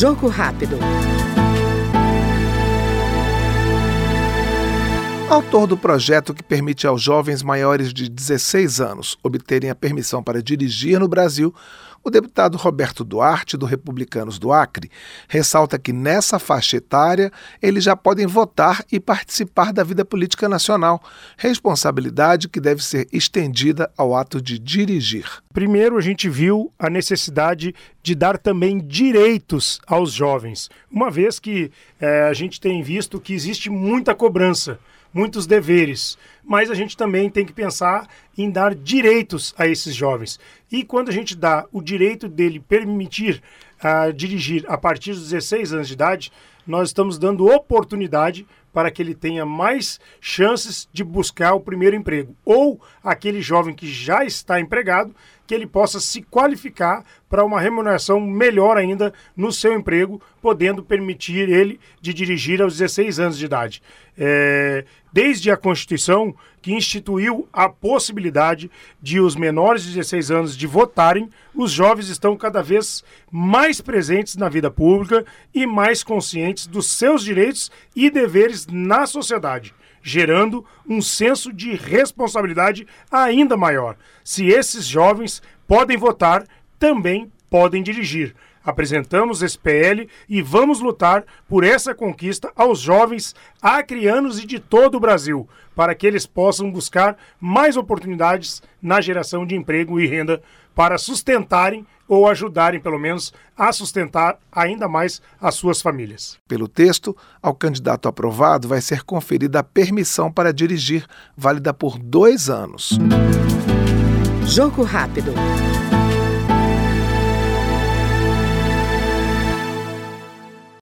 Jogo rápido. Autor do projeto que permite aos jovens maiores de 16 anos obterem a permissão para dirigir no Brasil, o deputado Roberto Duarte, do Republicanos do Acre, ressalta que nessa faixa etária eles já podem votar e participar da vida política nacional, responsabilidade que deve ser estendida ao ato de dirigir. Primeiro, a gente viu a necessidade de dar também direitos aos jovens, uma vez que é, a gente tem visto que existe muita cobrança muitos deveres, mas a gente também tem que pensar em dar direitos a esses jovens. E quando a gente dá o direito dele permitir uh, dirigir a partir dos 16 anos de idade, nós estamos dando oportunidade para que ele tenha mais chances de buscar o primeiro emprego. Ou aquele jovem que já está empregado, que ele possa se qualificar para uma remuneração melhor ainda no seu emprego, podendo permitir ele de dirigir aos 16 anos de idade. É, desde a Constituição, que instituiu a possibilidade de os menores de 16 anos de votarem, os jovens estão cada vez mais presentes na vida pública e mais conscientes dos seus direitos e deveres na sociedade gerando um senso de responsabilidade ainda maior. Se esses jovens podem votar, também podem dirigir. Apresentamos esse PL e vamos lutar por essa conquista aos jovens acrianos e de todo o Brasil, para que eles possam buscar mais oportunidades na geração de emprego e renda para sustentarem ou ajudarem, pelo menos, a sustentar ainda mais as suas famílias. Pelo texto, ao candidato aprovado vai ser conferida a permissão para dirigir, válida por dois anos. Jogo Rápido.